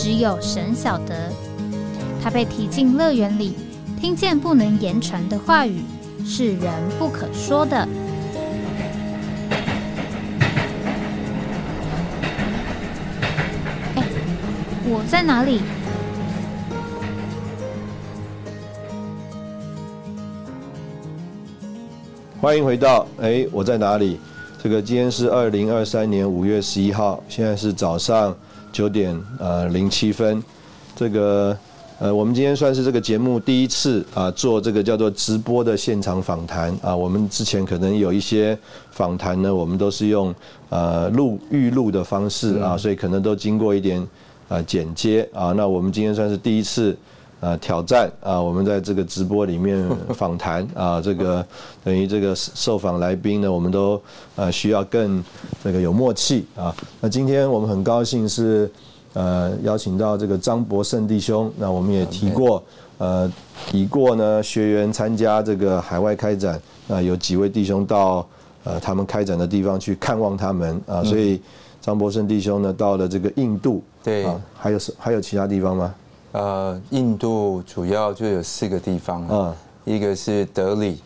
只有神晓得，他被提进乐园里，听见不能言传的话语，是人不可说的。哎，我在哪里？欢迎回到哎，我在哪里？这个今天是二零二三年五月十一号，现在是早上。九点呃零七分，这个呃我们今天算是这个节目第一次啊做这个叫做直播的现场访谈啊。我们之前可能有一些访谈呢，我们都是用呃录预录的方式啊，所以可能都经过一点啊剪接啊。那我们今天算是第一次啊挑战啊，我们在这个直播里面 访谈啊，这个等于这个受访来宾呢，我们都呃需要更这个有默契啊。那今天我们很高兴是。呃，邀请到这个张博胜弟兄，那我们也提过，呃，提过呢，学员参加这个海外开展，那有几位弟兄到呃他们开展的地方去看望他们啊，所以张博胜弟兄呢到了这个印度，对，啊还有是还有其他地方吗？呃，印度主要就有四个地方嗯，一个是德里，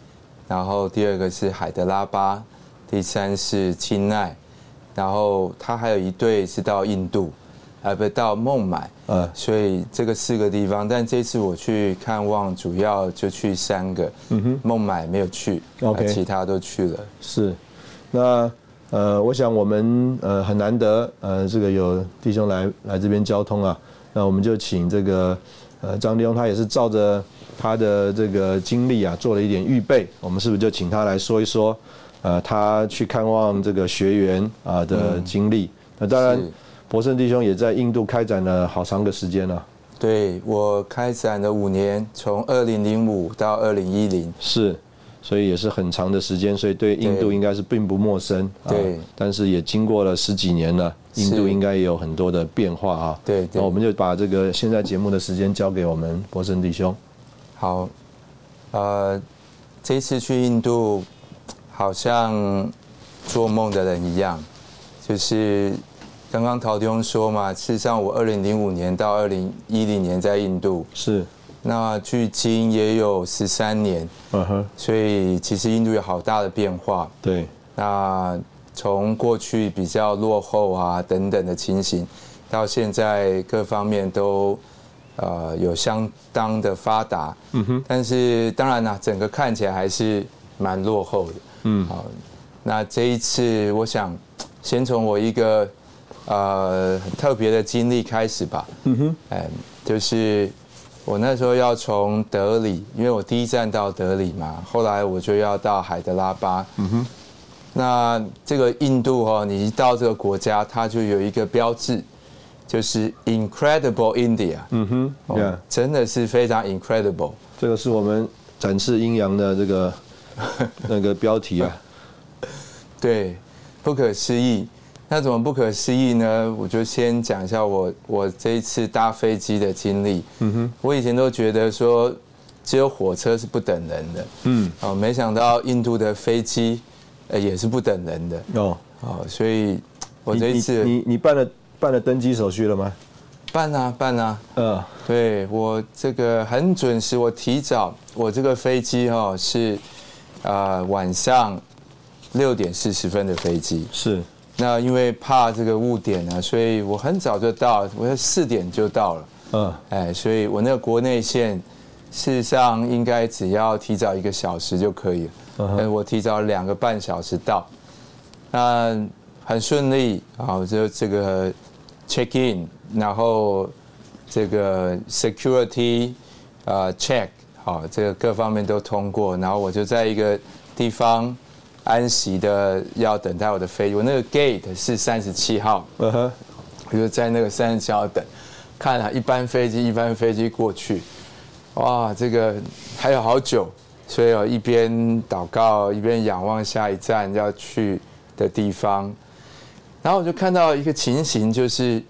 然后第二个是海德拉巴，第三是钦奈，然后他还有一队是到印度。呃，不到孟买，呃，所以这个四个地方，但这次我去看望，主要就去三个，嗯哼，孟买没有去，OK，其他都去了。是，那呃，我想我们呃很难得，呃，这个有弟兄来来这边交通啊，那我们就请这个呃张弟兄，他也是照着他的这个经历啊，做了一点预备，我们是不是就请他来说一说，呃，他去看望这个学员啊的经历？那当然。博胜弟兄也在印度开展了好长的时间了。对我开展了五年，从二零零五到二零一零。是，所以也是很长的时间，所以对印度应该是并不陌生。对，但是也经过了十几年了，印度应该也有很多的变化啊。对，那我们就把这个现在节目的时间交给我们博胜弟兄。好，呃，这次去印度，好像做梦的人一样，就是。刚刚陶弟兄说嘛，事实上我二零零五年到二零一零年在印度，是，那距今也有十三年，嗯哼，所以其实印度有好大的变化，对，那从过去比较落后啊等等的情形，到现在各方面都呃有相当的发达，嗯哼，但是当然啦，整个看起来还是蛮落后的，嗯，好，那这一次我想先从我一个。呃，很特别的经历开始吧。嗯哼，哎，就是我那时候要从德里，因为我第一站到德里嘛，后来我就要到海德拉巴。嗯哼，那这个印度哈，你一到这个国家，它就有一个标志，就是 Incredible India。嗯哼，真的是非常 incredible。这个是我们展示阴阳的这个 那个标题啊。对，不可思议。那怎么不可思议呢？我就先讲一下我我这一次搭飞机的经历。嗯哼，我以前都觉得说只有火车是不等人的。嗯，哦，没想到印度的飞机呃也是不等人的。哦，哦，所以我这一次你你办了办了登机手续了吗？办啊办啊。嗯，对我这个很准时，我提早我这个飞机哈是啊晚上六点四十分的飞机是。那因为怕这个误点呢，所以我很早就到，我四点就到了。嗯，哎，所以我那个国内线事实上应该只要提早一个小时就可以了。嗯，我提早两个半小时到，那很顺利啊，就这个 check in，然后这个 security 啊 check，好，这个各方面都通过，然后我就在一个地方。安息的要等待我的飞机，我那个 gate 是三十七号，我就在那个三十七号等，看啊，一班飞机一班飞机过去，哇，这个还有好久，所以哦，一边祷告一边仰望下一站要去的地方，然后我就看到一个情形，就是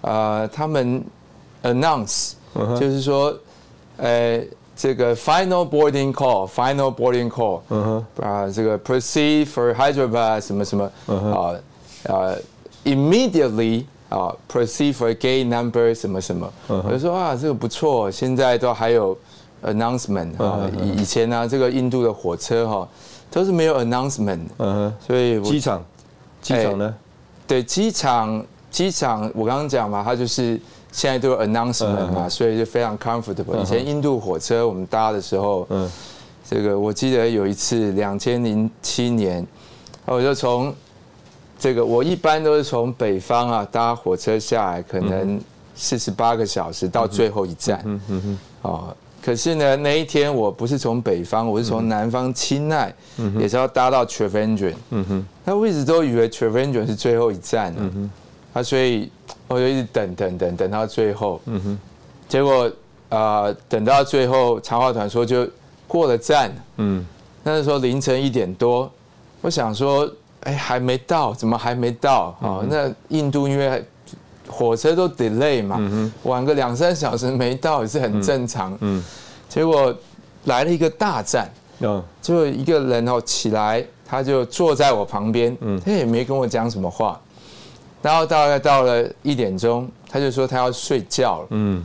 呃，他们 announce，就是说，呃。这个 final boarding call，final boarding call，啊，这个 proceed for Hyderabad 什么什么，啊，呃，immediately 啊，proceed for gate number 什么什么，我就说啊，这个不错，现在都还有 announcement 啊，以以前呢，这个印度的火车哈都是没有 announcement，嗯所以机场，机场呢？对，机场，机场，我刚刚讲嘛，它就是。现在都有 announcement 嘛，所以就非常 comfortable。以前印度火车我们搭的时候，嗯，这个我记得有一次两千零七年，我就从这个我一般都是从北方啊搭火车下来，可能四十八个小时到最后一站，嗯嗯嗯，哦，可是呢那一天我不是从北方，我是从南方钦奈，也是要搭到 Trivandrum，嗯哼，那我一直都以为 Trivandrum 是最后一站呢，嗯哼，啊所以。我就一直等等等等到最后，嗯哼，结果啊，等到最后，长话短说就过了站，嗯，那时候凌晨一点多，我想说，哎，还没到，怎么还没到？啊，那印度因为火车都 delay 嘛，晚个两三小时没到也是很正常，嗯，结果来了一个大站，嗯，就一个人哦起来，他就坐在我旁边，嗯，他也没跟我讲什么话。然后大概到了一点钟，他就说他要睡觉了。嗯，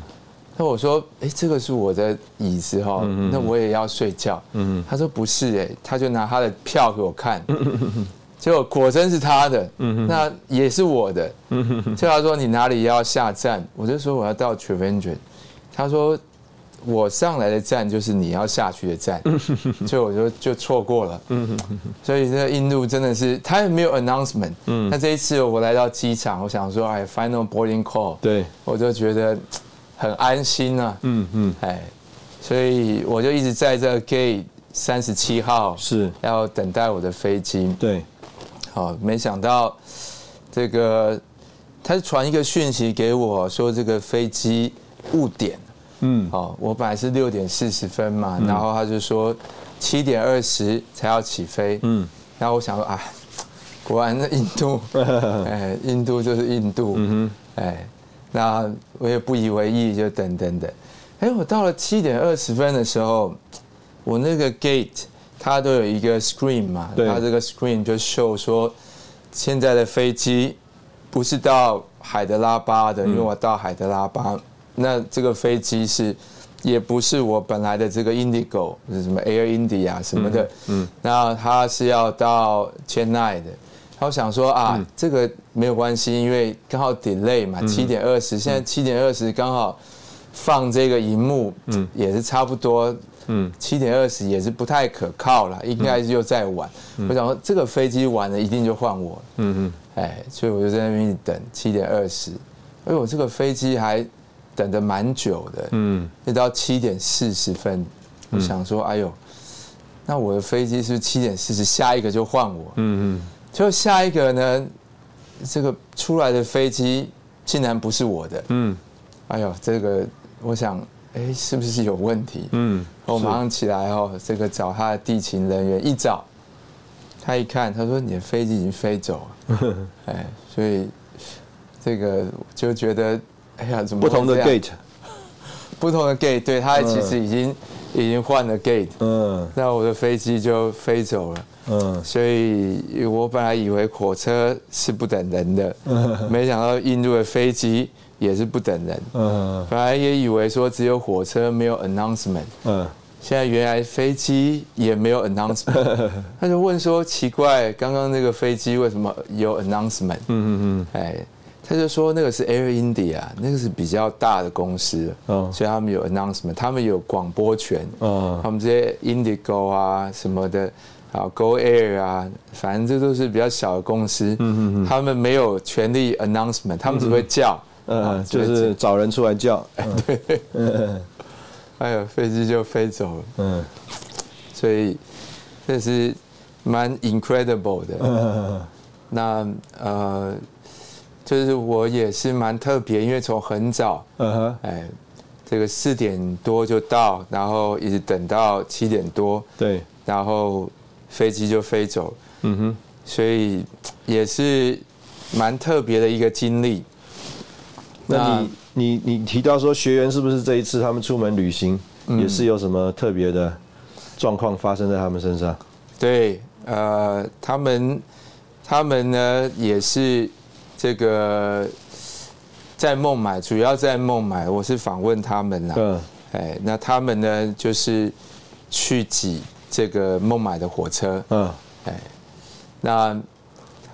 那我说，哎，这个是我的椅子哈，那我也要睡觉。嗯，他说不是哎，他就拿他的票给我看，结果果真是他的，那也是我的。就他说你哪里要下站，我就说我要到 t r i v a n d r 他说。我上来的站就是你要下去的站，所以我就就错过了。所以这印度真的是他也没有 announcement。那这一次我来到机场，我想说哎，final boarding call，对，我就觉得很安心啊。嗯嗯，哎，所以我就一直在这 gate 三十七号是要等待我的飞机。对，好，没想到这个他传一个讯息给我说这个飞机误点。嗯，好，我本来是六点四十分嘛，然后他就说七点二十才要起飞，嗯，然后我想说啊，果然那印度，哎，印度就是印度，嗯哼，哎，那我也不以为意，就等等等，哎，我到了七点二十分的时候，我那个 gate 它都有一个 screen 嘛，它这个 screen 就 show 说现在的飞机不是到海德拉巴的，因为我到海德拉巴。那这个飞机是，也不是我本来的这个 Indigo，是什么 Air India 什么的，嗯，那它是要到 Chennai 的，他想说啊，这个没有关系，因为刚好 delay 嘛，七点二十，现在七点二十刚好放这个荧幕，嗯，也是差不多，嗯，七点二十也是不太可靠了，应该又再晚，我想说这个飞机晚了一定就换我，嗯嗯，哎，所以我就在那边等七点二十，哎呦，这个飞机还。等的蛮久的，嗯，一直到七点四十分，我想说，哎呦，那我的飞机是七点四十，下一个就换我，嗯嗯，就下一个呢，这个出来的飞机竟然不是我的，嗯，哎呦，这个我想，哎，是不是有问题？嗯，我马上起来哦，这个找他的地勤人员一找，他一看，他说你的飞机已经飞走了，哎，所以这个就觉得。哎呀，怎么不同的 gate？不同的 gate，对，他其实已经已经换了 gate。嗯，那我的飞机就飞走了。嗯，所以我本来以为火车是不等人的，没想到印度的飞机也是不等人。嗯，本来也以为说只有火车没有 announcement。嗯，现在原来飞机也没有 announcement。他就问说：奇怪，刚刚那个飞机为什么有 announcement？嗯嗯嗯，哎。他就说那个是 Air India，那个是比较大的公司，所以他们有 announcement，他们有广播权，嗯他们这些 Indigo 啊什么的，啊 Go Air 啊，反正这都是比较小的公司，嗯嗯嗯他们没有权利 announcement，他们只会叫，嗯，就是找人出来叫，对，哎呦，飞机就飞走了，嗯，所以这是蛮 incredible 的，那呃。就是我也是蛮特别，因为从很早，嗯哼，哎，这个四点多就到，然后一直等到七点多，对，然后飞机就飞走，嗯哼，所以也是蛮特别的一个经历。那你你你提到说学员是不是这一次他们出门旅行嗯也是有什么特别的状况发生在他们身上？对，呃，他们他们呢也是这个在孟买，主要在孟买，我是访问他们啦。嗯哎，那他们呢就是去挤这个孟买的火车，嗯哎，那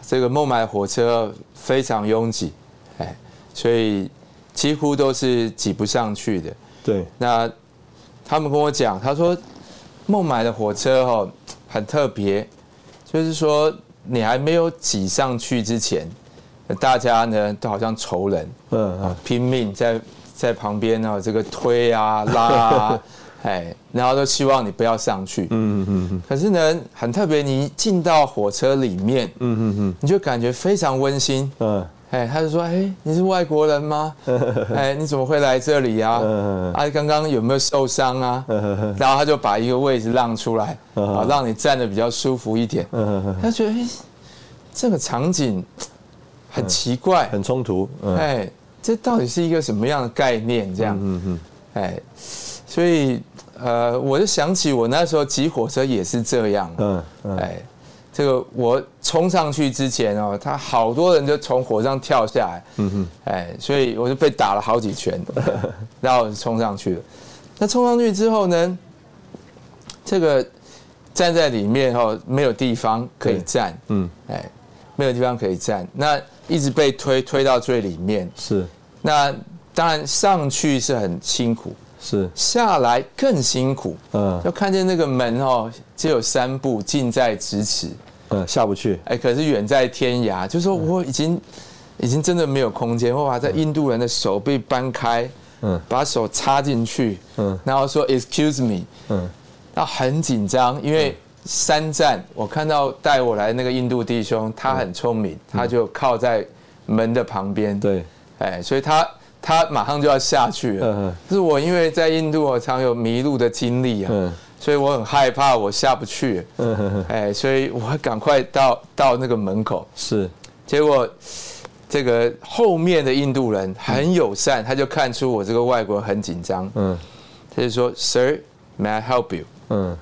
这个孟买火车非常拥挤，哎，所以几乎都是挤不上去的。对，那他们跟我讲，他说孟买的火车哦很特别，就是说你还没有挤上去之前，大家呢都好像仇人，嗯嗯拼命在在旁边呢这个推啊拉啊，哎，然后都希望你不要上去。嗯嗯嗯可是呢，很特别，你一进到火车里面，嗯嗯嗯你就感觉非常温馨。嗯哎，他就说：“哎，你是外国人吗？哎，你怎么会来这里呀、嗯啊？刚刚有没有受伤啊？”然后他就把一个位置让出来，啊，让你站的比较舒服一点。嗯，他觉得，哎，这个场景很奇怪，很冲突。嗯哎，这到底是一个什么样的概念？这样，嗯嗯哎，所以呃，我就想起我那时候挤火车也是这样。嗯嗯。哎，这个我冲上去之前哦，他好多人就从火上跳下来，嗯哼。哎，所以我就被打了好几拳，然后我就冲上去了。那冲上去之后呢，这个站在里面哦，没有地方可以站，嗯，哎，没有地方可以站，那一直被推推到最里面。是。那当然上去是很辛苦，是，下来更辛苦。嗯。就看见那个门哦，只有三步，近在咫尺。嗯下不去。哎，可是远在天涯，就说我已经已经真的没有空间，我把这印度人的手臂搬开，嗯。把手插进去，嗯。然后说 Excuse me，嗯。那很紧张，因为三站，我看到带我来那个印度弟兄，他很聪明，他就靠在门的旁边，对，哎，所以他他马上就要下去了。嗯是我因为在印度，我常有迷路的经历啊，嗯。所以我很害怕我下不去，哎，所以我赶快到到那个门口，是。结果这个后面的印度人很友善，他就看出我这个外国人很紧张，嗯。他就说：“Sir，may I help you？” 嗯。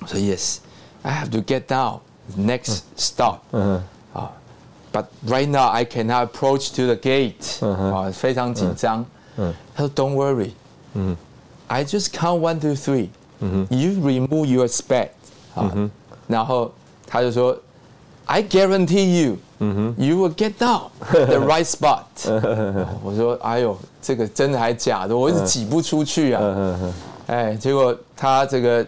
我说：“Yes，I have to get down next stop。”嗯。啊 ，But right now I cannot approach to the gate，嗯哼啊，非常紧张。嗯他说：“Don't worry，嗯 I just count one, two, three. 嗯 You remove your spec. 啊，然后他就说，I guarantee you, you will get down the right spot. 我说，哎呦，这个真的还假的？我一直挤不出去啊。嗯嗯哎，结果他这个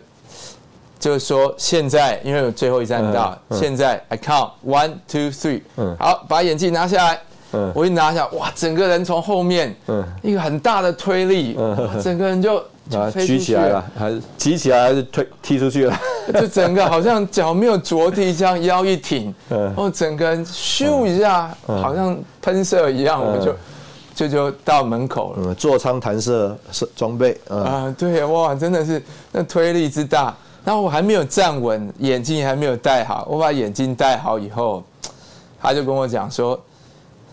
就是说，现在因为有最后一站到，现在 I count one, two, three. 嗯好，把眼镜拿下来。嗯我一拿下，哇，整个人从后面，嗯一个很大的推力，哇整个人就举起来了，还是举起来还是推踢出去了？就整个好像脚没有着地，这样腰一挺，嗯然后整个人咻一下，好像喷射一样，我就就就到门口了。嗯，座舱弹射是装备，嗯啊，对，哇，真的是那推力之大。然后我还没有站稳，眼镜还没有戴好。我把眼镜戴好以后，他就跟我讲说：“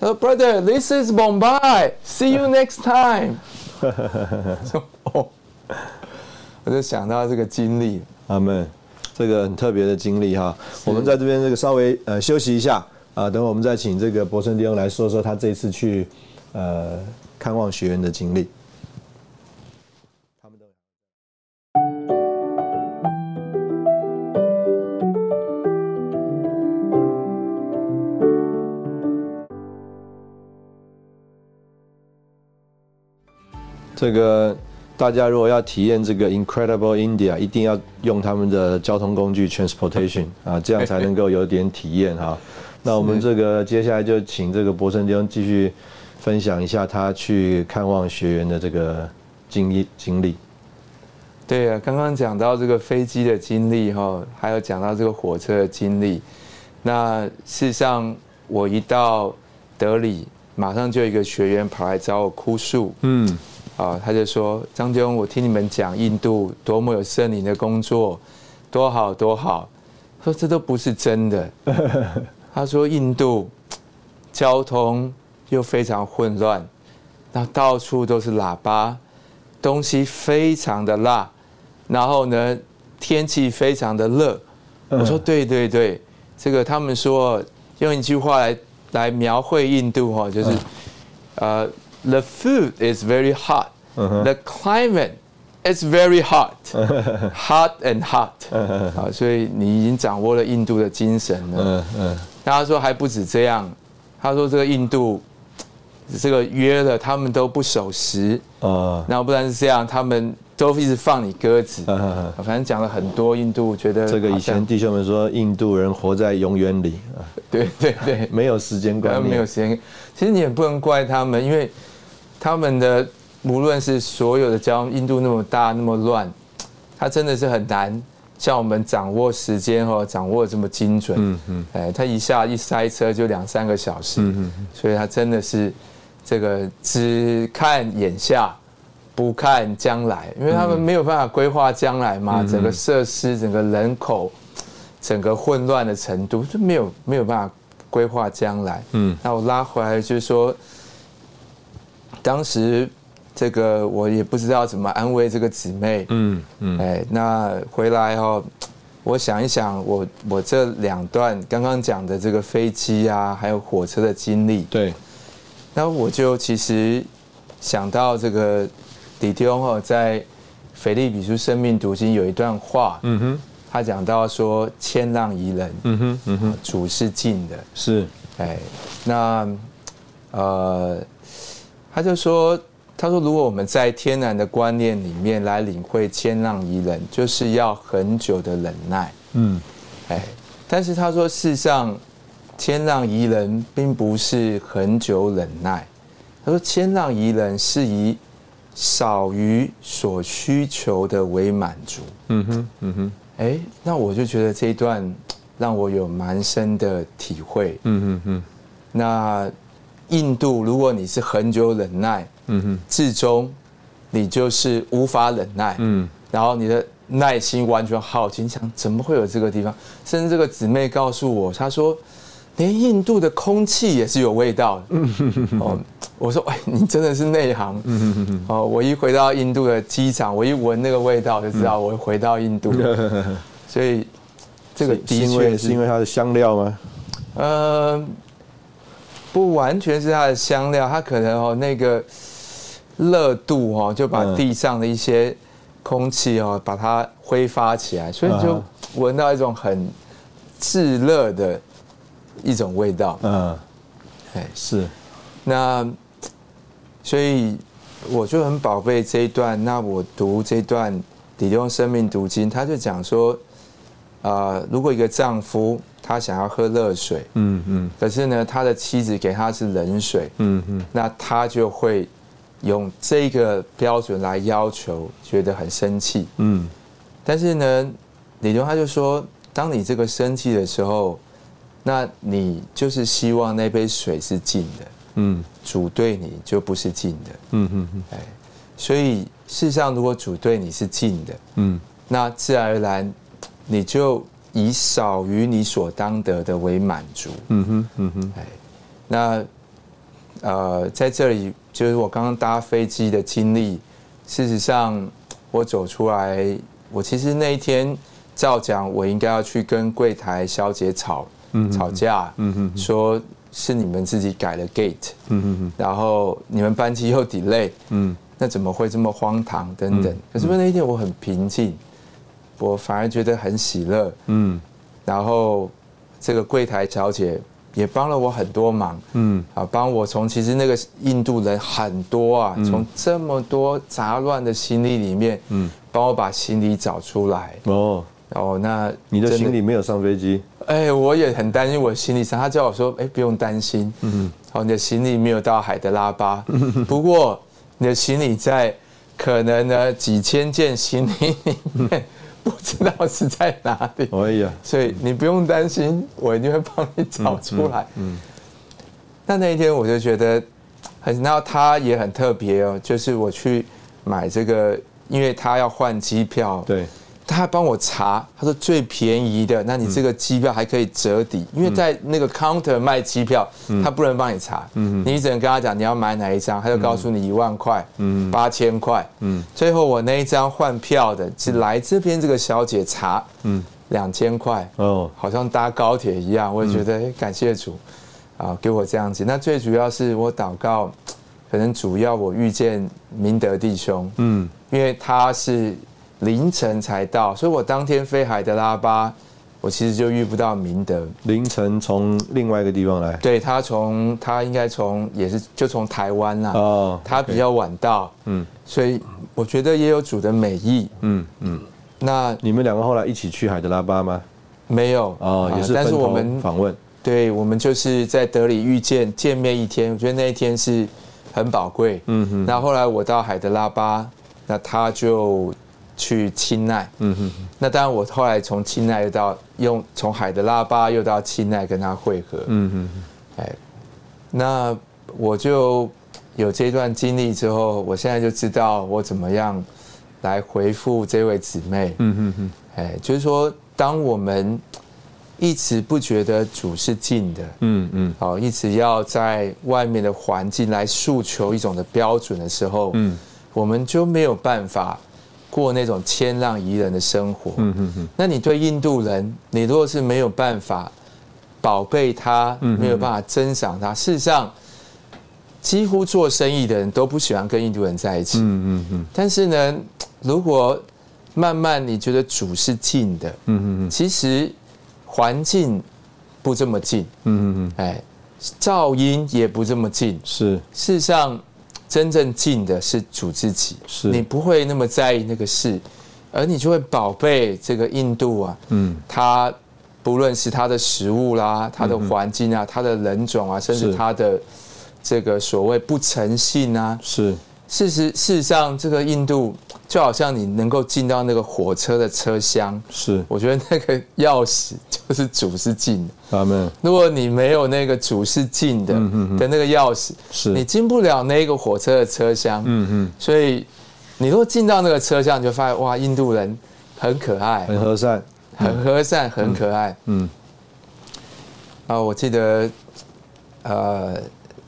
他说，Brother, this is Bombay. See you next time。”说哦，我就想到这个经历。阿门，这个很特别的经历哈。我们在这边这个稍微呃休息一下啊，等会我们再请这个博森弟兄来说说他这次去呃看望学员的经历。这个大家如果要体验这个 Incredible India，一定要用他们的交通工具 transportation 啊，这样才能够有点体验哈。那我们这个接下来就请这个博森弟兄继续分享一下他去看望学员的这个经历经历。对啊，刚刚讲到这个飞机的经历哈，还有讲到这个火车的经历。那事实上，我一到德里马上就有一个学员跑来找我哭诉，嗯，啊，他就说张兄，我听你们讲印度多么有圣灵的工作，多好多好，说这都不是真的。他说印度交通又非常混乱，那到处都是喇叭，东西非常的辣，然后呢天气非常的热。我说对对对，这个他们说用一句话来来描绘印度哈，就是呃，the food is very hot，the climate is very hot，hot and hot，啊，所以你已经掌握了印度的精神了。嗯嗯。他说还不止这样，他说这个印度这个约了，他们都不守时。啊，然后不然是这样，他们。都一直放你鸽子，反正讲了很多印度，觉得这个以前弟兄们说印度人活在永远里。啊，对对对，没有时间观念，没有时间。其实你也不能怪他们，因为他们的无论是所有的交通，印度那么大那么乱，他真的是很难像我们掌握时间和掌握这么精准。嗯嗯，哎，他一下一塞车就两三个小时，嗯嗯，所以他真的是这个只看眼下。不看将来，因为他们没有办法规划将来嘛，整个设施、整个人口、整个混乱的程度，就没有没有办法规划将来。嗯，那我拉回来就是说，当时这个我也不知道怎么安慰这个姊妹。嗯嗯，哎，那回来哦，我想一想，我我这两段刚刚讲的这个飞机啊，还有火车的经历，对，那我就其实想到这个。李弟兄哈在《腓利比书生命读经》有一段话，嗯哼，他讲到说：“谦让宜人，嗯哼，嗯哼，主是近的，是，哎，那，呃，他就说，他说，如果我们在天然的观念里面来领会谦让宜人，就是要很久的忍耐，嗯，哎，但是他说，事实上，谦让宜人并不是很久忍耐，他说，谦让宜人是以。少于所需求的为满足。嗯哼，嗯哼。哎，那我就觉得这一段让我有蛮深的体会。嗯哼哼。那印度，如果你是很久忍耐，嗯哼，至终你就是无法忍耐。嗯。然后你的耐心完全耗尽，想怎么会有这个地方？甚至这个姊妹告诉我，她说。连印度的空气也是有味道的。哦，我说，哎，你真的是内行。哦，我一回到印度的机场，我一闻那个味道，就知道我回到印度。所以，这个的确是因为它的香料吗？呃，不完全是它的香料，它可能哦那个热度哦，就把地上的一些空气哦，把它挥发起来，所以就闻到一种很炙热的。一种味道，嗯，哎是，那所以我就很宝贝这一段。那我读这段《底用生命读经》，他就讲说，啊，如果一个丈夫他想要喝热水，嗯嗯，可是呢，他的妻子给他是冷水，嗯嗯，那他就会用这个标准来要求，觉得很生气，嗯。但是呢，李东他就说，当你这个生气的时候。那你就是希望那杯水是静的，嗯，主对你就不是静的，嗯嗯嗯，哎，所以事实上，如果主对你是静的，嗯，那自然而然你就以少于你所当得的为满足，嗯哼嗯哼，哎，那呃，在这里就是我刚刚搭飞机的经历，事实上我走出来，我其实那一天照讲，我应该要去跟柜台小姐吵。吵架，说是你们自己改了 gate，然后你们班机又 delay，那怎么会这么荒唐？等等？可是那一天我很平静，我反而觉得很喜乐。嗯，然后这个柜台小姐也帮了我很多忙。嗯，啊，帮我从其实那个印度人很多啊，从这么多杂乱的行李里面，嗯，帮我把行李找出来。哦。哦，那你的行李没有上飞机？哎，我也很担心我行李上。他叫我说：“哎，不用担心，嗯，好，你的行李没有到海德拉巴，不过你的行李在可能呢几千件行李里面，不知道是在哪里。哎呀，所以你不用担心，我一定会帮你找出来。嗯，那那一天我就觉得很，然后他也很特别哦，就是我去买这个，因为他要换机票，对，他还帮我查，他说最便宜的，那你这个机票还可以折抵，因为在那个 counter 卖机票，他不能帮你查，你只能跟他讲你要买哪一张，他就告诉你一万块，八千块，最后我那一张换票的是来这边这个小姐查，两千块，哦，好像搭高铁一样，我也觉得感谢主。啊，给我这样子。那最主要是我祷告，可能主要我遇见明德弟兄，嗯，因为他是凌晨才到，所以我当天飞海德拉巴，我其实就遇不到明德。凌晨从另外一个地方来，对他从他应该从也是就从台湾啦，哦，他比较晚到，嗯，所以我觉得也有主的美意，嗯嗯。那你们两个后来一起去海德拉巴吗？没有，哦，也是，但是我们访问。对，我们就是在德里遇见见面一天，我觉得那一天是很宝贵。嗯哼。那后来我到海德拉巴，那他就去钦奈。嗯哼。那当然，我后来从钦奈又到用从海德拉巴又到钦奈跟他会合。嗯哼。哎，那我就有这段经历之后，我现在就知道我怎么样来回复这位姊妹。嗯哼哼。哎，就是说，当我们。一直不觉得主是近的，嗯嗯，好，一直要在外面的环境来诉求一种的标准的时候，嗯，我们就没有办法过那种谦让宜人的生活，嗯嗯嗯。那你对印度人，你如果是没有办法宝贝他，没有办法珍赏他，事实上，几乎做生意的人都不喜欢跟印度人在一起，嗯嗯嗯。但是呢，如果慢慢你觉得主是近的，嗯嗯嗯，其实。环境不这么近，嗯嗯嗯，哎，噪音也不这么近，是。事实上，真正近的是主自己，是。你不会那么在意那个事，而你就会宝贝这个印度啊，嗯，它不论是它的食物啦，它的环境啊，它的人种啊，甚至它的这个所谓不诚信啊，是。事实事实上，这个印度就好像你能够进到那个火车的车厢，是我觉得那个钥匙就是主是进的。阿门。如果你没有那个主是进的的那个钥匙，是你进不了那个火车的车厢。嗯嗯。所以你如果进到那个车厢，你就发现哇，印度人很可爱，很和善，很和善，很可爱。嗯。啊，我记得，呃，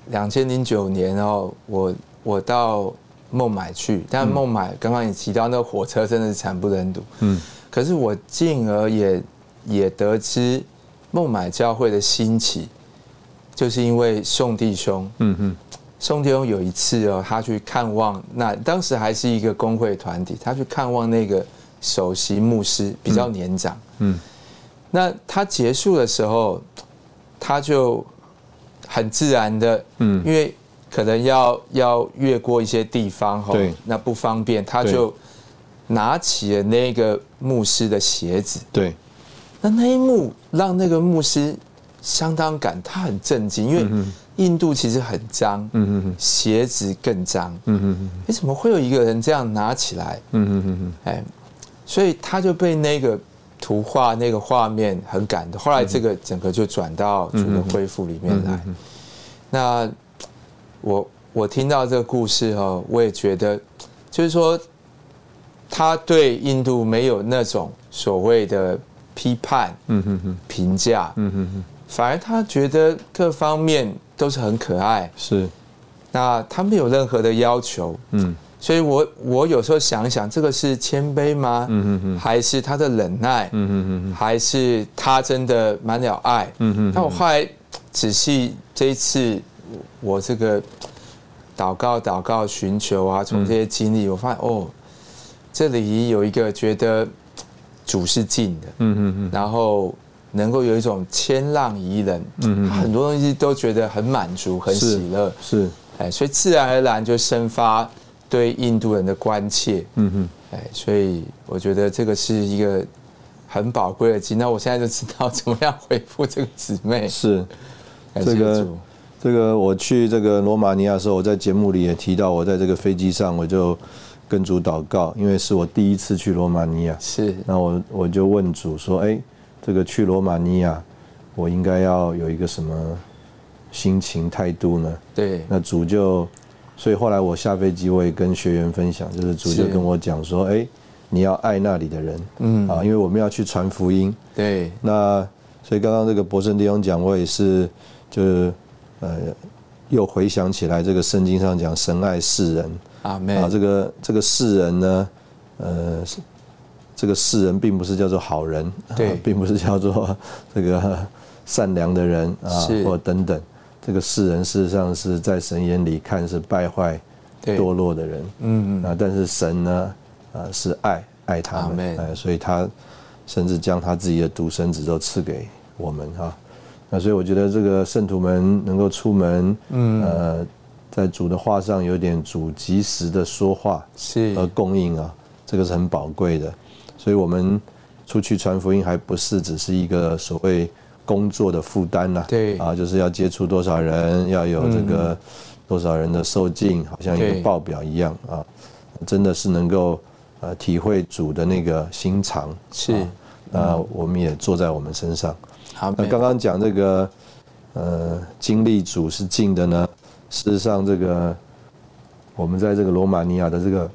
两千零九年哦，我。我到孟买去，但孟买刚刚你提到那个火车真的是惨不忍睹。嗯，可是我进而也也得知孟买教会的兴起，就是因为宋弟兄。嗯哼，宋弟兄有一次哦，他去看望那当时还是一个工会团体，他去看望那个首席牧师，比较年长。嗯，那他结束的时候，他就很自然的，嗯，因为。可能要要越过一些地方哈，那不方便，他就拿起了那个牧师的鞋子。对，那那一幕让那个牧师相当感，他很震惊，因为印度其实很脏，嗯嗯鞋子更脏，嗯嗯嗯，为什么会有一个人这样拿起来？嗯嗯嗯嗯，哎，所以他就被那个图画那个画面很感动。后来这个整个就转到主的恢复里面来，那。我我听到这个故事哈，我也觉得，就是说，他对印度没有那种所谓的批判、嗯哼哼评价，嗯哼哼，反而他觉得各方面都是很可爱，是。那他没有任何的要求，嗯，所以我我有时候想想，这个是谦卑吗？嗯还是他的忍耐？嗯还是他真的满了爱？嗯哼。那我后来仔细这一次。我这个祷告、祷告、寻求啊，从这些经历，我发现哦，这里有一个觉得主是近的，嗯嗯嗯，然后能够有一种谦让宜人，嗯嗯，很多东西都觉得很满足、很喜乐，是，哎，所以自然而然就生发对印度人的关切，嗯哼，哎，所以我觉得这个是一个很宝贵的经那我现在就知道怎么样回复这个姊妹，是，这个。这个我去这个罗马尼亚的时候，我在节目里也提到，我在这个飞机上我就跟主祷告，因为是我第一次去罗马尼亚。是。那我我就问主说：“哎，这个去罗马尼亚，我应该要有一个什么心情态度呢？对，那主就，所以后来我下飞机，我也跟学员分享，就是主就跟我讲说，哎，你要爱那里的人，嗯啊，因为我们要去传福音。对，那所以刚刚这个博圣弟兄讲，我也是，就是呃，又回想起来，这个圣经上讲神爱世人，啊，啊，这个这个世人呢，呃，这个世人并不是叫做好人，对，并不是叫做这个善良的人啊，或等等。这个世人事实上是在神眼里看是败坏、堕落的人，嗯嗯。啊，但是神呢，啊是爱爱他们，哎，所以他甚至将他自己的独生子都赐给我们哈，那所以我觉得这个圣徒们能够出门，嗯。呃，在主的话上有点主及时的说话是。和供应啊，这个是很宝贵的，所以我们出去传福音还不是只是一个所谓。工作的负担呐，对。啊，就是要接触多少人，要有这个多少人的受尽，好像一个报表一样啊，真的是能够呃体会主的那个心肠是，那我们也坐在我们身上。好，那刚刚讲这个呃经历主是近的呢，事实上这个我们在这个罗马尼亚的这个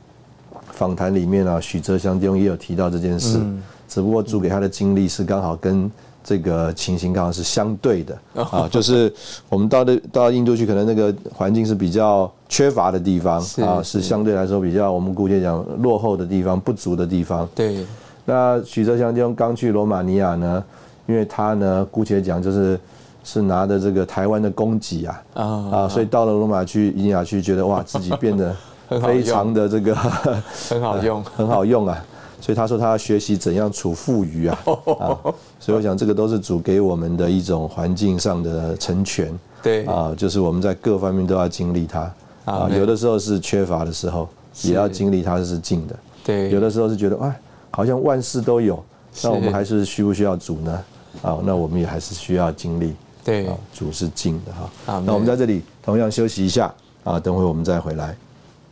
访谈里面啊，许哲祥弟兄也有提到这件事，只不过主给他的经历是刚好跟。这个情形刚好是相对的啊，就是我们到的到印度去，可能那个环境是比较缺乏的地方啊，是相对来说比较我们姑且讲落后的地方、不足的地方。对。那许哲祥弟兄刚去罗马尼亚呢，因为他呢姑且讲就是是拿着这个台湾的供给啊啊，所以到了罗马去尼亚去，觉得哇 自己变得非常的这个 很好用，很好用啊。所以他说他要学习怎样处富余啊，啊，所以我想这个都是主给我们的一种环境上的成全，对，啊，就是我们在各方面都要经历它，啊，有的时候是缺乏的时候，也要经历它是尽的，对，有的时候是觉得哎，好像万事都有，那我们还是需不需要主呢？啊，那我们也还是需要经历，对，主是尽的哈，那我们在这里同样休息一下，啊，等会我们再回来，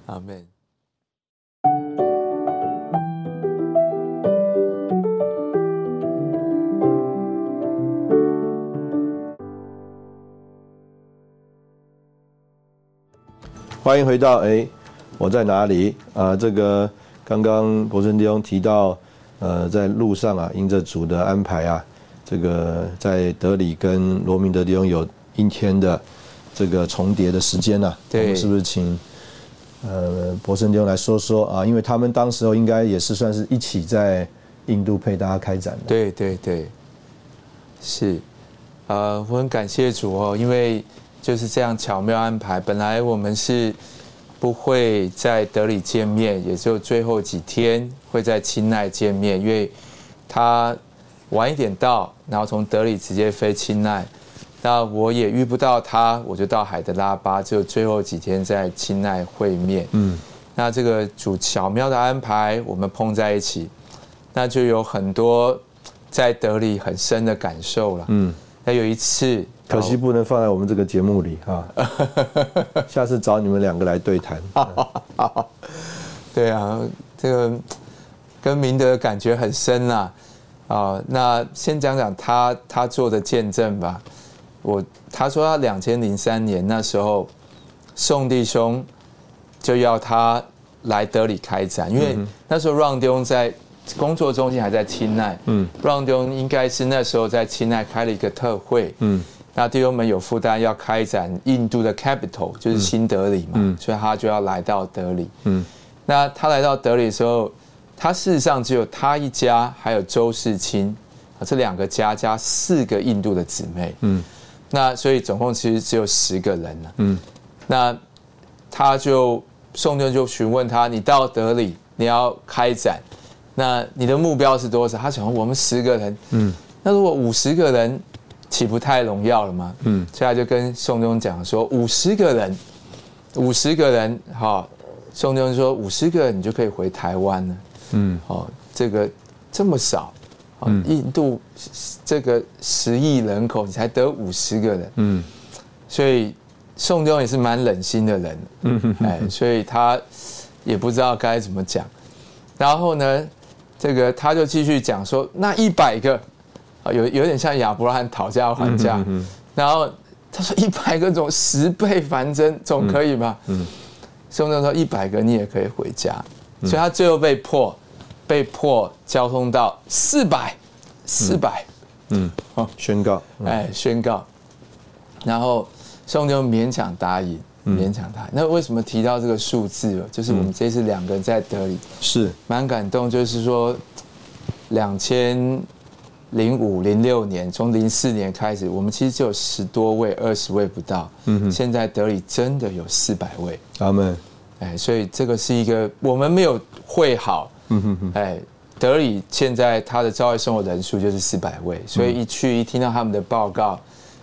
阿门。欢迎回到哎，我在哪里啊？这个刚刚博森弟兄提到，呃，在路上啊，因着主的安排啊，这个在德里跟罗明德弟兄有阴天的这个重叠的时间呐。对，是不是请呃博森弟兄来说说啊？因为他们当时候应该也是算是一起在印度陪大家开展的。对对对，是，呃，我很感谢主哦，因为。就是这样巧妙安排。本来我们是不会在德里见面，也就最后几天会在清奈见面，因为他晚一点到，然后从德里直接飞钦奈。那我也遇不到他，我就到海德拉巴，就最后几天在钦奈会面。嗯，那这个主巧妙的安排，我们碰在一起，那就有很多在德里很深的感受了。嗯，那有一次。可惜不能放在我们这个节目里哈，下次找你们两个来对谈。对啊，这个跟明德感觉很深呐。啊，那先讲讲他他做的见证吧。我他说他两千零三年那时候，宋弟兄就要他来德里开展，因为那时候弟兄在工作中心还在清奈，嗯。弟兄应该是那时候在清奈开了一个特会，嗯。那弟兄们有负担要开展印度的 capital，就是新德里嘛，所以他就要来到德里。嗯，那他来到德里的时候，他事实上只有他一家，还有周世清啊这两个家加四个印度的姊妹。嗯，那所以总共其实只有十个人了。嗯，那他就宋正就询问他：你到德里你要开展，那你的目标是多少？他想我们十个人。嗯，那如果五十个人？岂不太荣耀了吗？嗯，所以他就跟宋忠讲说：五十个人，五十个人，哈，宋忠说五十个人你就可以回台湾了。嗯，哦，这个这么少，嗯，印度这个十亿人口，你才得五十个人，嗯，所以宋忠也是蛮冷心的人，嗯，哎，所以他也不知道该怎么讲，然后呢，这个他就继续讲说，那一百个。有有点像亚伯拉罕讨价还价，然后他说一百个总十倍繁增，总可以吗？嗯，宋仲说一百个你也可以回家，所以他最后被迫被迫交通到四百四百，嗯，好，宣告，哎，宣告，然后宋就勉强答应，勉强答应。那为什么提到这个数字？就是我们这次两个人在德里是蛮感动，就是说两千。零五零六年，从零四年开始，我们其实就有十多位、二十位不到。嗯哼，现在德里真的有四百位。阿门。哎，所以这个是一个我们没有会好。嗯哼哼。哎，德里现在他的招外生活人数就是四百位，所以一去一听到他们的报告，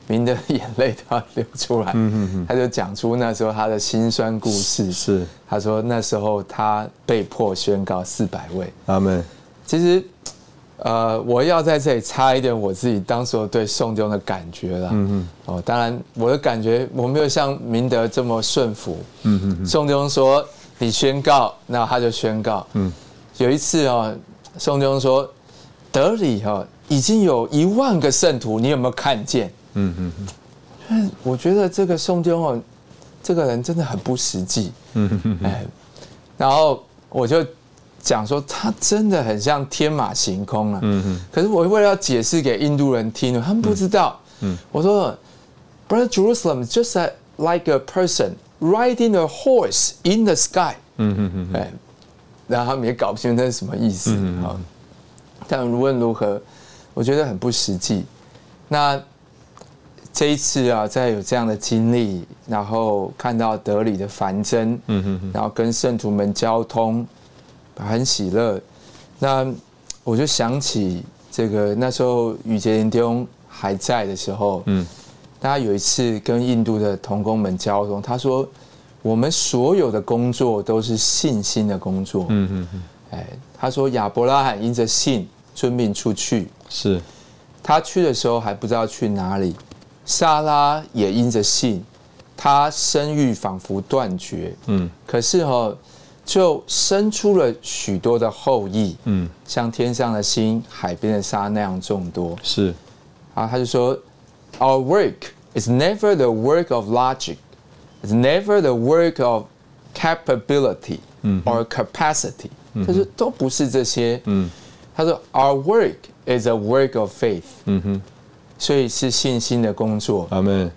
明的眼泪都要流出来。嗯哼哼。他就讲出那时候他的辛酸故事。是。他说那时候他被迫宣告四百位。阿门。其实。呃，我要在这里插一点我自己当时对宋中的感觉了。嗯嗯。哦，当然我的感觉我没有像明德这么顺服。嗯嗯。宋中说：“你宣告，那他就宣告。”嗯。有一次啊，宋江说：“德里哈已经有一万个圣徒，你有没有看见？”嗯嗯嗯。我觉得这个宋江哦，这个人真的很不实际。嗯嗯哎，然后我就。讲说他真的很像天马行空啊，嗯嗯。可是我为了要解释给印度人听，他们不知道。嗯，我说，Brother Jerusalem just like a person riding a horse in the sky。嗯嗯嗯。哎，然后他们也搞不清楚那是什么意思啊。但无论如何，我觉得很不实际。那这一次啊，在有这样的经历，然后看到德里的繁增，嗯哼，然后跟圣徒们交通。很喜乐，那我就想起这个那时候宇杰林弟兄还在的时候，嗯，他有一次跟印度的童工们交通，他说我们所有的工作都是信心的工作，嗯嗯嗯，哎，他说亚伯拉罕因着信遵命出去，是，他去的时候还不知道去哪里，莎拉也因着信，他生育仿佛断绝，嗯，可是哈。就生出了许多的后裔，嗯，像天上的星、海边的沙那样众多。是，啊，他就说，Our work is never the work of logic, it's never the work of capability or capacity。他说都不是这些。嗯，他说，Our work is a work of faith。嗯哼，所以是信心的工作。阿门。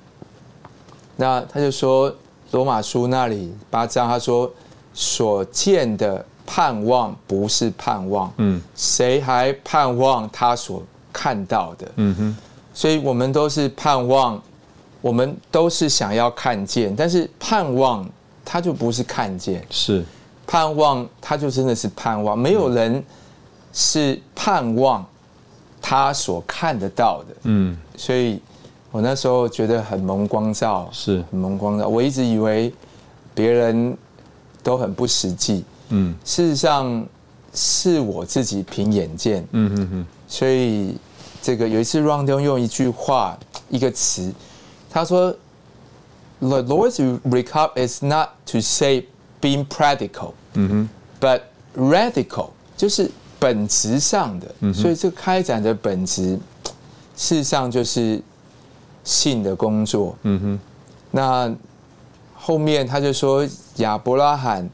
那他就说，罗马书那里八章，他说。所见的盼望不是盼望，嗯，谁还盼望他所看到的？嗯哼，所以我们都是盼望，我们都是想要看见，但是盼望他就不是看见，是。盼望他就真的是盼望，没有人是盼望他所看得到的，嗯，所以我那时候觉得很蒙光照，是。很蒙光照，我一直以为别人。都很不实际，嗯，事实上是我自己凭眼见，嗯嗯嗯，所以这个有一次 r o n d 用一句话一个词，他说，The Lord's recap is not to say being practical，嗯哼，but radical，就是本质上的，所以这开展的本质，事实上就是性的工作，嗯哼，那。后面他就说亚伯拉罕，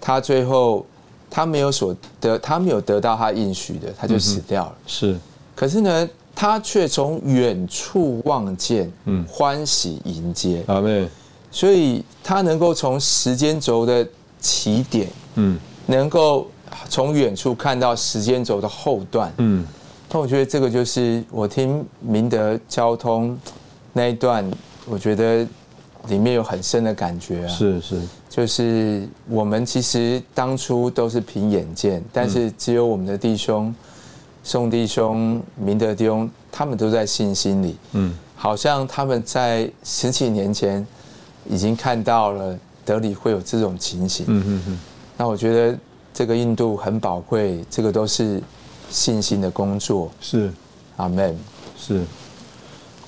他最后他没有所得，他没有得到他应许的，他就死掉了。是，可是呢，他却从远处望见，嗯，欢喜迎接。阿妹，所以他能够从时间轴的起点，嗯，能够从远处看到时间轴的后段，嗯，那我觉得这个就是我听明德交通那一段，我觉得。里面有很深的感觉啊，是是，就是我们其实当初都是凭眼见，但是只有我们的弟兄宋弟兄、明德弟兄，他们都在信心里，嗯，好像他们在十几年前已经看到了德里会有这种情形，嗯嗯嗯。那我觉得这个印度很宝贵，这个都是信心的工作，是，阿门，是，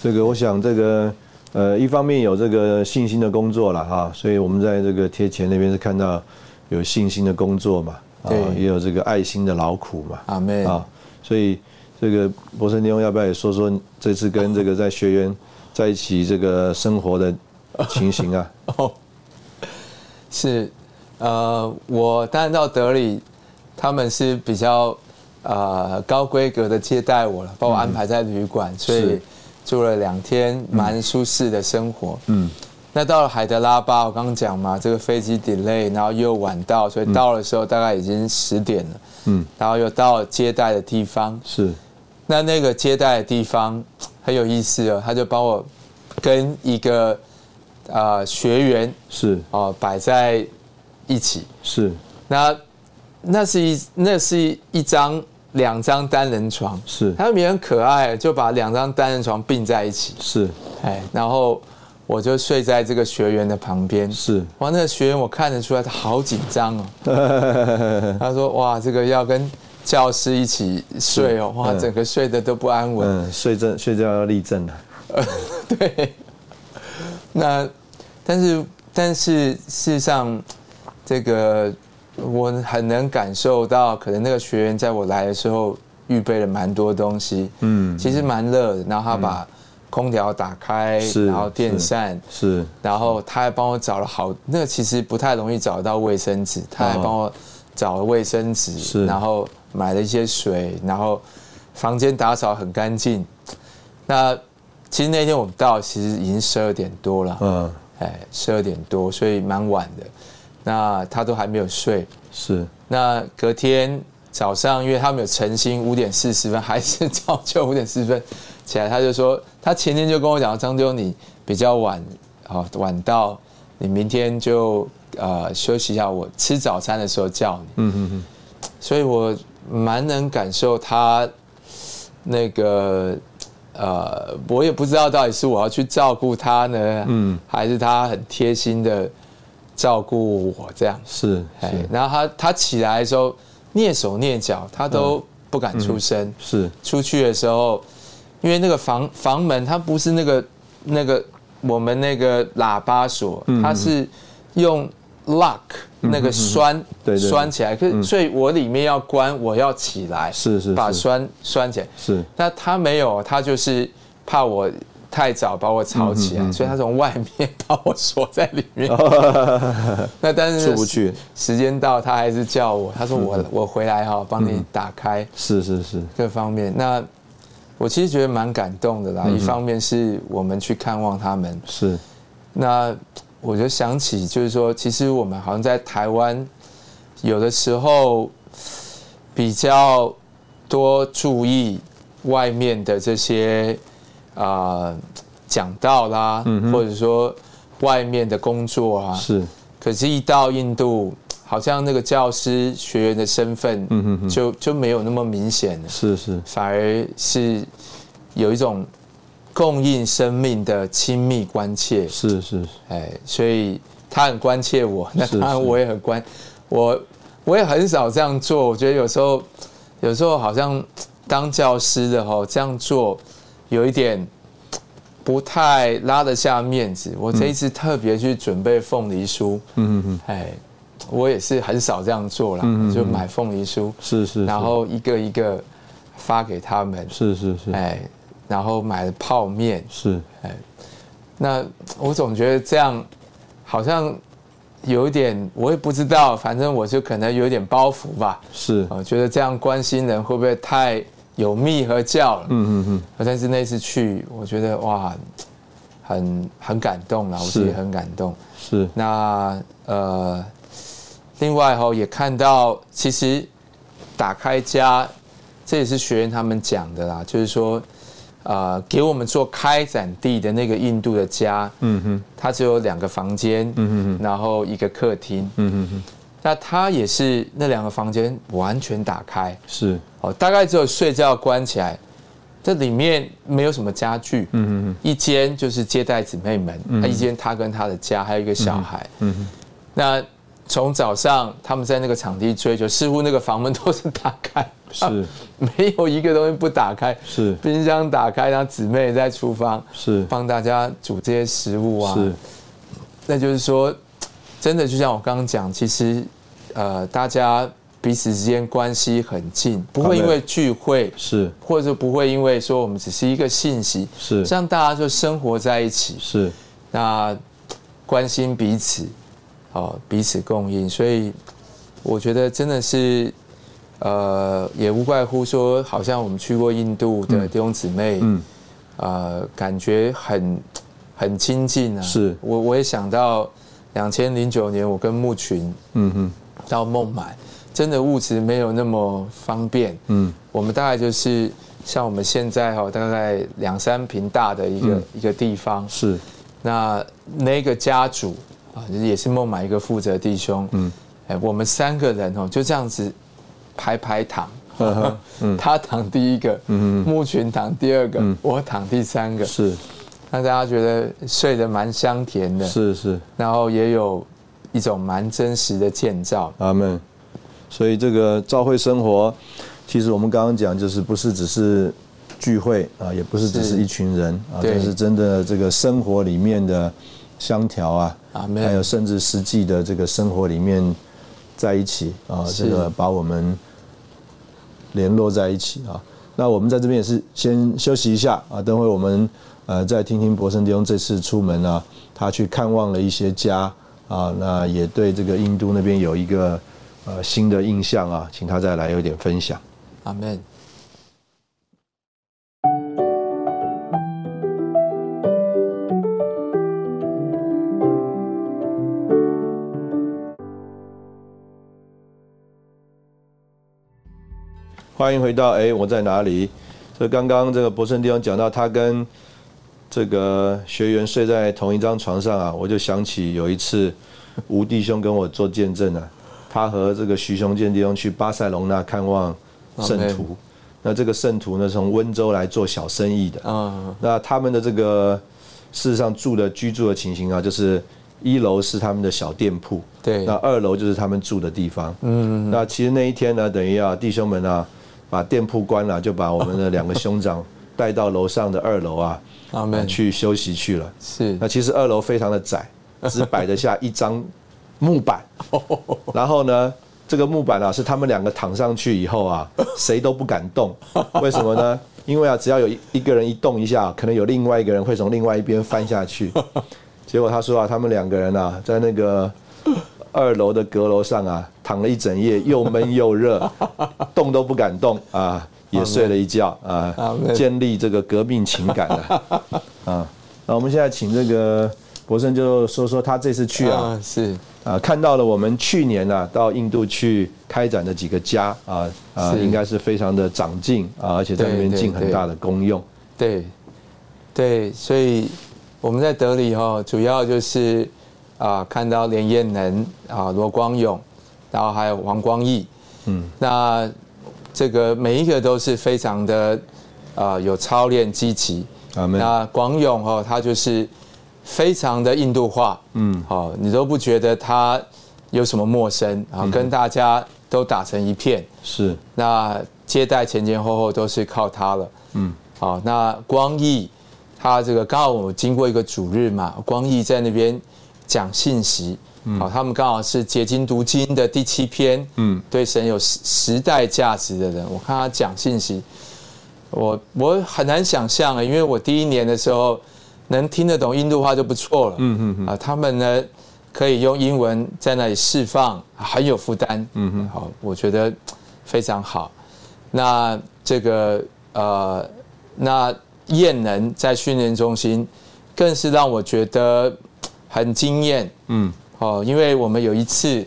这个我想这个。呃，一方面有这个信心的工作了哈，所以我们在这个贴钱那边是看到有信心的工作嘛，啊，也有这个爱心的劳苦嘛，阿妹啊，所以这个博士弟兄要不要也说说这次跟这个在学员在一起这个生活的情形啊？哦，是，呃，我当然到德里，他们是比较呃高规格的接待我了，把我安排在旅馆，所以住了两天，蛮舒适的生活。嗯。那到了海德拉巴，我刚刚讲嘛，这个飞机 delay，然后又晚到，所以到的时候大概已经十点了。嗯，然后又到接待的地方。是，那那个接待的地方很有意思哦，他就帮我跟一个啊学员是哦摆在一起。是，那那是一那是一张两张单人床。是，他们也很可爱，就把两张单人床并在一起。是，哎，然后。我就睡在这个学员的旁边，是哇，那个学员我看得出来他好紧张哦。他说：“哇，这个要跟教师一起睡哦，哇，整个睡得都不安稳。”嗯，睡正睡觉要立正的。对。那但是但是事实上，这个我很能感受到，可能那个学员在我来的时候预备了蛮多东西。嗯，其实蛮热的，然后他把。空调打开，然后电扇是，然后他还帮我找了好，那个其实不太容易找到卫生纸，他还帮我找了卫生纸，是，然后买了一些水，然后房间打扫很干净。那其实那天我们到，其实已经十二点多了，嗯，哎，十二点多，所以蛮晚的。那他都还没有睡，是。那隔天早上，因为他们有晨星，五点四十分还是早就五点四十分。起来，他就说，他前天就跟我讲，张丢你比较晚，好晚到，你明天就呃休息一下，我吃早餐的时候叫你。嗯嗯嗯。所以我蛮能感受他那个呃，我也不知道到底是我要去照顾他呢，嗯，还是他很贴心的照顾我这样。是，哎，然后他他起来的时候蹑手蹑脚，他都不敢出声。是，出去的时候。因为那个房房门它不是那个那个我们那个喇叭锁，它是用 lock 那个栓栓起来，可所以我里面要关，我要起来，是是把栓栓起来。是，那他没有，他就是怕我太早把我吵起来，所以他从外面把我锁在里面。那但是出不去，时间到他还是叫我，他说我我回来哈，帮你打开。是是是，各方面。那。我其实觉得蛮感动的啦，一方面是我们去看望他们，是，那我就想起就是说，其实我们好像在台湾，有的时候比较多注意外面的这些啊讲道啦，嗯或者说外面的工作啊，是，可是，一到印度。好像那个教师学员的身份，就就没有那么明显了，是是，反而是有一种供应生命的亲密关切，是是，哎，所以他很关切我，那当然我也很关，我我也很少这样做，我觉得有时候有时候好像当教师的哈这样做有一点不太拉得下面子，我这一次特别去准备凤梨酥，嗯嗯嗯，哎。我也是很少这样做了，就买凤梨酥，是是，然后一个一个发给他们，是是是，哎，然后买了泡面，是，哎，那我总觉得这样好像有一点，我也不知道，反正我就可能有点包袱吧，是，我觉得这样关心人会不会太有密和教了？嗯嗯嗯，但是那次去，我觉得哇，很很感动了，我自己很感动，是，那呃。另外哈，也看到其实打开家，这也是学员他们讲的啦，就是说，呃，给我们做开展地的那个印度的家，嗯哼，它只有两个房间，嗯哼，然后一个客厅，嗯哼哼，那它也是那两个房间完全打开，是，哦，大概只有睡觉关起来，这里面没有什么家具，嗯哼哼，一间就是接待姊妹们，嗯一间他跟他的家，还有一个小孩，嗯哼，那。从早上他们在那个场地追求，似乎那个房门都是打开，是，没有一个东西不打开，是，冰箱打开，然后姊妹在厨房是。帮大家煮这些食物啊，是，那就是说，真的就像我刚刚讲，其实呃，大家彼此之间关系很近，不会因为聚会是，或者不会因为说我们只是一个信息，是，让大家就生活在一起，是，那关心彼此，哦，彼此供应，所以我觉得真的是，呃，也无怪乎说，好像我们去过印度的弟兄姊妹，嗯，呃，感觉很很亲近啊，是。我我也想到两千零九年我跟牧群，嗯哼，到孟买。真的物质没有那么方便，嗯，我们大概就是像我们现在哈，大概两三平大的一个一个地方，是，那那个家主啊，也是孟买一个负责弟兄，嗯，哎，我们三个人哦，就这样子排排躺，他躺第一个，嗯牧群躺第二个，我躺第三个，是，让大家觉得睡得蛮香甜的，是是，然后也有一种蛮真实的建造，阿门。所以这个教会生活，其实我们刚刚讲，就是不是只是聚会啊，也不是只是一群人啊，就是真的这个生活里面的相调啊，还有甚至实际的这个生活里面在一起啊，这个把我们联络在一起啊。那我们在这边也是先休息一下啊，等会我们呃再听听博森弟兄这次出门啊，他去看望了一些家啊，那也对这个印度那边有一个。呃，新的印象啊，请他再来有点分享。阿门。欢迎回到哎，我在哪里？这刚刚这个博胜弟兄讲到，他跟这个学员睡在同一张床上啊，我就想起有一次吴弟兄跟我做见证啊。他和这个徐雄健弟兄去巴塞隆那看望圣徒，那这个圣徒呢从温州来做小生意的，那他们的这个事实上住的居住的情形啊，就是一楼是他们的小店铺，对，那二楼就是他们住的地方，嗯，那其实那一天呢，等于啊弟兄们啊把店铺关了，就把我们的两个兄长 带到楼上的二楼啊，去休息去了，是，那其实二楼非常的窄，只摆得下一张。木板，然后呢，这个木板啊，是他们两个躺上去以后啊，谁都不敢动。为什么呢？因为啊，只要有一个人一动一下，可能有另外一个人会从另外一边翻下去。结果他说啊，他们两个人啊，在那个二楼的阁楼上啊，躺了一整夜，又闷又热，动都不敢动啊，也睡了一觉啊，建立这个革命情感了 啊。那我们现在请这个博生就说说他这次去啊，是。啊，看到了我们去年啊到印度去开展的几个家啊啊，应该是非常的长进啊，而且在那边尽很大的功用。对，对，所以我们在德里哈，主要就是啊看到连燕能啊罗光勇，然后还有王光义，嗯，那这个每一个都是非常的啊有操练积极。那光勇哈，他就是。非常的印度化，嗯，好，你都不觉得他有什么陌生啊？跟大家都打成一片，是。那接待前前后后都是靠他了，嗯，好。那光义，他这个刚好我经过一个主日嘛，光义在那边讲信息，好，他们刚好是结晶读经的第七篇，嗯，对神有时时代价值的人，我看他讲信息，我我很难想象啊，因为我第一年的时候。能听得懂印度话就不错了。嗯嗯嗯。啊，他们呢可以用英文在那里释放，很有负担。嗯哼。好，我觉得非常好。那这个呃，那燕能在训练中心更是让我觉得很惊艳。嗯。哦，因为我们有一次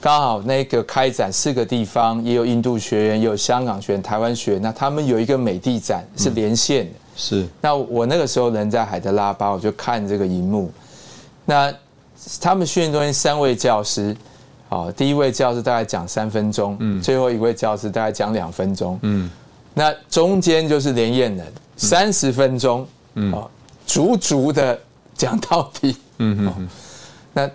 刚好那个开展四个地方，也有印度学员，也有香港学员、台湾学员。那他们有一个美地展是连线的。是，那我那个时候人在海德拉巴，我就看这个荧幕。那他们训练中心三位教师，哦，第一位教师大概讲三分钟，嗯，最后一位教师大概讲两分钟，嗯，那中间就是连燕人三十分钟，嗯，哦，足足的讲到底，嗯嗯，那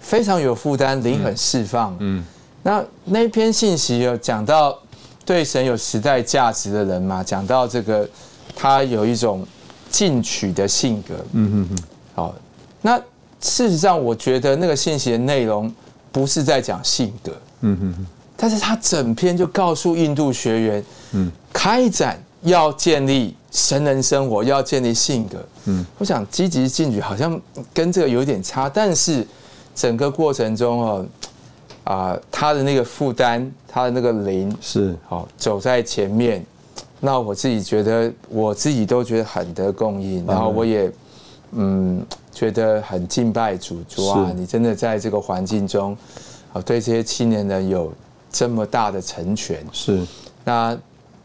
非常有负担，灵很释放，嗯，那那篇信息有讲到对神有时代价值的人嘛，讲到这个。他有一种进取的性格，嗯嗯嗯，好，那事实上，我觉得那个信息的内容不是在讲性格，嗯嗯嗯，但是他整篇就告诉印度学员，嗯，开展要建立神人生活，要建立性格，嗯，我想积极进取好像跟这个有点差，但是整个过程中哦，啊，他的那个负担，他的那个灵是。好走在前面，那我自己觉得我自己都觉得很得供应，然后我也嗯觉得很敬拜主主啊，你真的在这个环境中，啊，对这些青年人有这么大的成全，是。那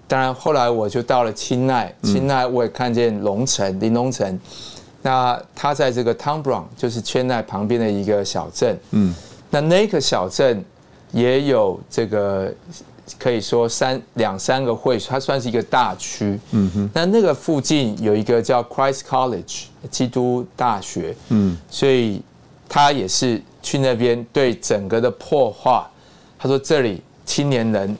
当然，后来我就到了清奈，清奈我也看见龙城林龙城，那他在这个 Town Brown，就是清奈旁边的一个小镇，嗯。那那个小镇也有这个可以说三两三个会所，它算是一个大区，嗯哼。那那个附近有一个叫 Christ College 基督大学，嗯。所以他也是去那边对整个的破坏，他说这里青年人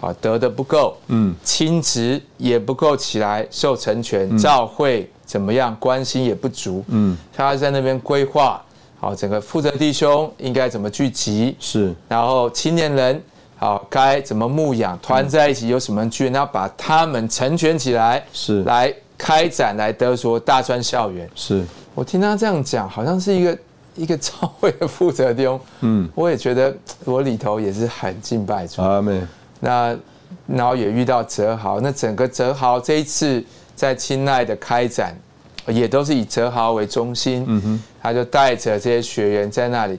啊得的不够，嗯。亲职也不够起来受成全，教会怎么样关心也不足，嗯。他在那边规划好整个负责弟兄应该怎么聚集，是。然后青年人好该怎么牧养，团在一起有什么聚，然后把他们成全起来，是。来开展来德说大专校园。是。我听他这样讲，好像是一个一个教会的负责弟兄，嗯。我也觉得我里头也是很敬拜主。阿妹那然后也遇到哲豪，那整个哲豪这一次在清奈的开展，也都是以哲豪为中心，嗯哼，他就带着这些学员在那里，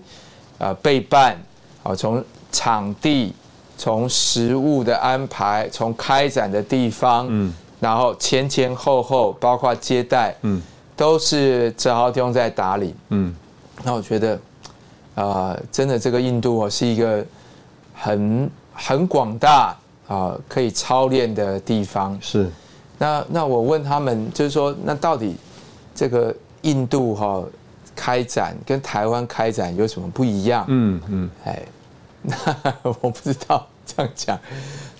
呃，备办，啊，从场地，从食物的安排，从开展的地方，嗯，然后前前后后，包括接待，嗯，都是哲豪弟兄在打理，嗯。那我觉得，啊、真的这个印度哦是一个很很广大啊、可以操练的地方。是那那我问他们，就是说，那到底这个印度哈、开展跟台湾开展有什么不一样？嗯嗯哎，那我不知道这样讲。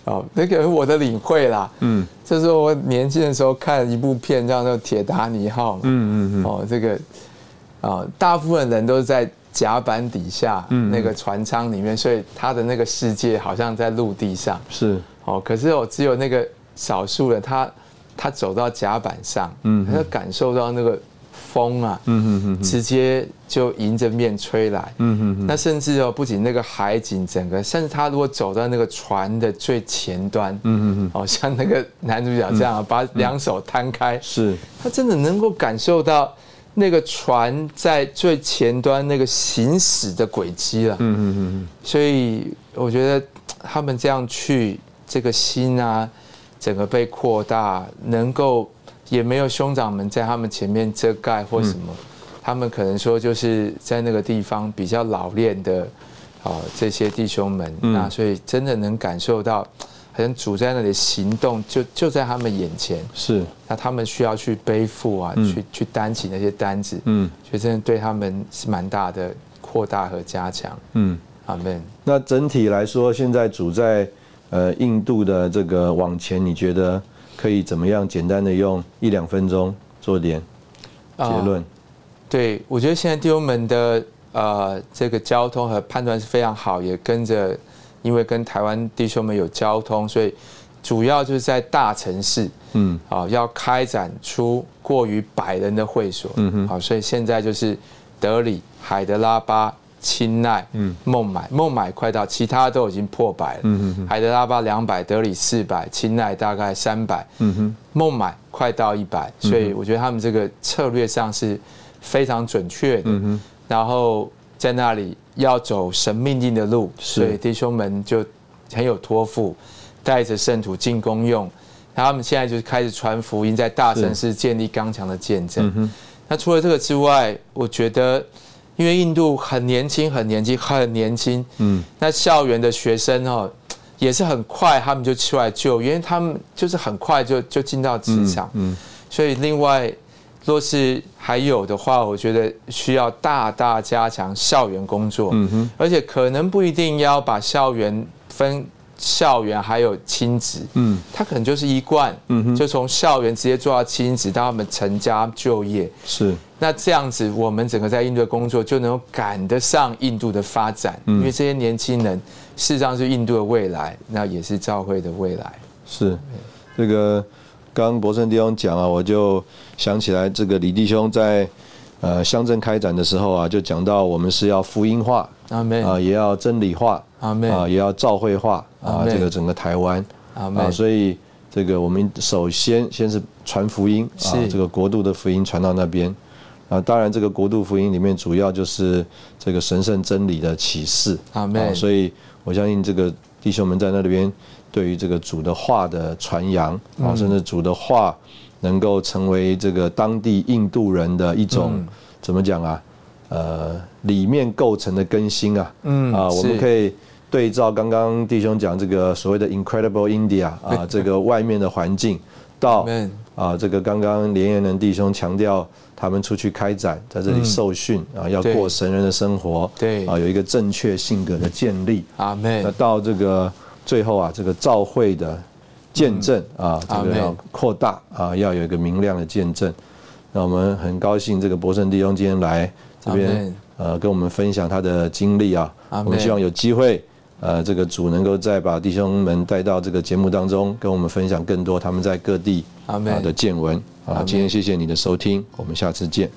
哦，那个我的领会啦，嗯就是我年轻的时候看一部片叫做《铁达尼号》嘛，嗯嗯嗯哦，这个啊、大部分人都是在甲板底下，嗯。那个船舱里面，所以他的那个世界好像在陆地上。是。哦，可是我只有那个少数人，他他走到甲板上，嗯。他就感受到那个风啊，嗯嗯嗯直接就迎着面吹来。嗯嗯那甚至哦，不仅那个海景整个，甚至他如果走到那个船的最前端，嗯嗯嗯哦，像那个男主角这样，把两手摊开，是。他真的能够感受到那个船在最前端那个行驶的轨迹了。嗯嗯嗯所以我觉得他们这样去，这个心啊，整个被扩大，能够也没有兄长们在他们前面遮盖或什么，他们可能说就是在那个地方比较老练的啊这些弟兄们，那所以真的能感受到，好像主在那里行动就就在他们眼前，是那他们需要去背负啊，嗯去去担起那些担子，嗯所以真的对他们是蛮大的扩大和加强。嗯。阿门。那整体来说，现在主在呃印度的这个往前，你觉得可以怎么样？简单的用一两分钟做点结论。对，我觉得现在弟兄们的呃这个交通和判断是非常好，也跟着，因为跟台湾弟兄们有交通，所以主要就是在大城市嗯。啊、要开展出过于百人的会所，嗯哼。好、所以现在就是德里、海德拉巴、钦奈、嗯。孟买，孟买快到，其他都已经破百了，嗯哼海德拉巴两百，德里四百，钦奈大概三百，嗯哼。孟买快到一百，所以我觉得他们这个策略上是非常准确的。嗯哼。然后在那里要走神命令的路，所以弟兄们就很有托付，带着圣徒进公用。他们现在就是开始传福音，在大城市建立刚强的见证。嗯那除了这个之外，我觉得，因为印度很年轻，很年轻，很年轻，嗯。那校园的学生哦，也是很快他们就出来救，因为他们就是很快就就进到职场，嗯。所以另外若是还有的话，我觉得需要大大加强校园工作，嗯哼而且可能不一定要把校园分校园还有亲子，嗯，他可能就是一贯，嗯哼，就从校园直接做到亲子，到他们成家就业，是。那这样子，我们整个在印度的工作就能够赶得上印度的发展，因为这些年轻人事实上是印度的未来，那也是教会的未来。是，这个刚刚博胜弟兄讲啊，我就想起来，这个李弟兄在呃乡镇开展的时候啊，就讲到我们是要福音化，啊，也要真理化，啊，也要教会化啊，这个整个台湾，阿门。所以这个我们首先先是传福音啊，这个国度的福音传到那边。啊，当然，这个国度福音里面主要就是这个神圣真理的启示啊，所以我相信这个弟兄们在那里边，对于这个主的话的传扬啊，甚至主的话能够成为这个当地印度人的一种怎么讲啊？呃，里面构成的更新啊，嗯啊，我们可以对照刚刚弟兄讲这个所谓的 Incredible India 啊，这个外面的环境到啊，这个刚刚连延人弟兄强调。他们出去开展，在这里受训啊，要过神人的生活，对。啊，有一个正确性格的建立。阿门，那到这个最后啊，这个召会的见证啊，这个要扩大啊，要有一个明亮的见证。那我们很高兴，这个博胜弟兄今天来这边，呃，跟我们分享他的经历啊。我们希望有机会，呃，这个主能够再把弟兄们带到这个节目当中，跟我们分享更多他们在各地啊的见闻。啊，今天谢谢你的收听，我们下次见。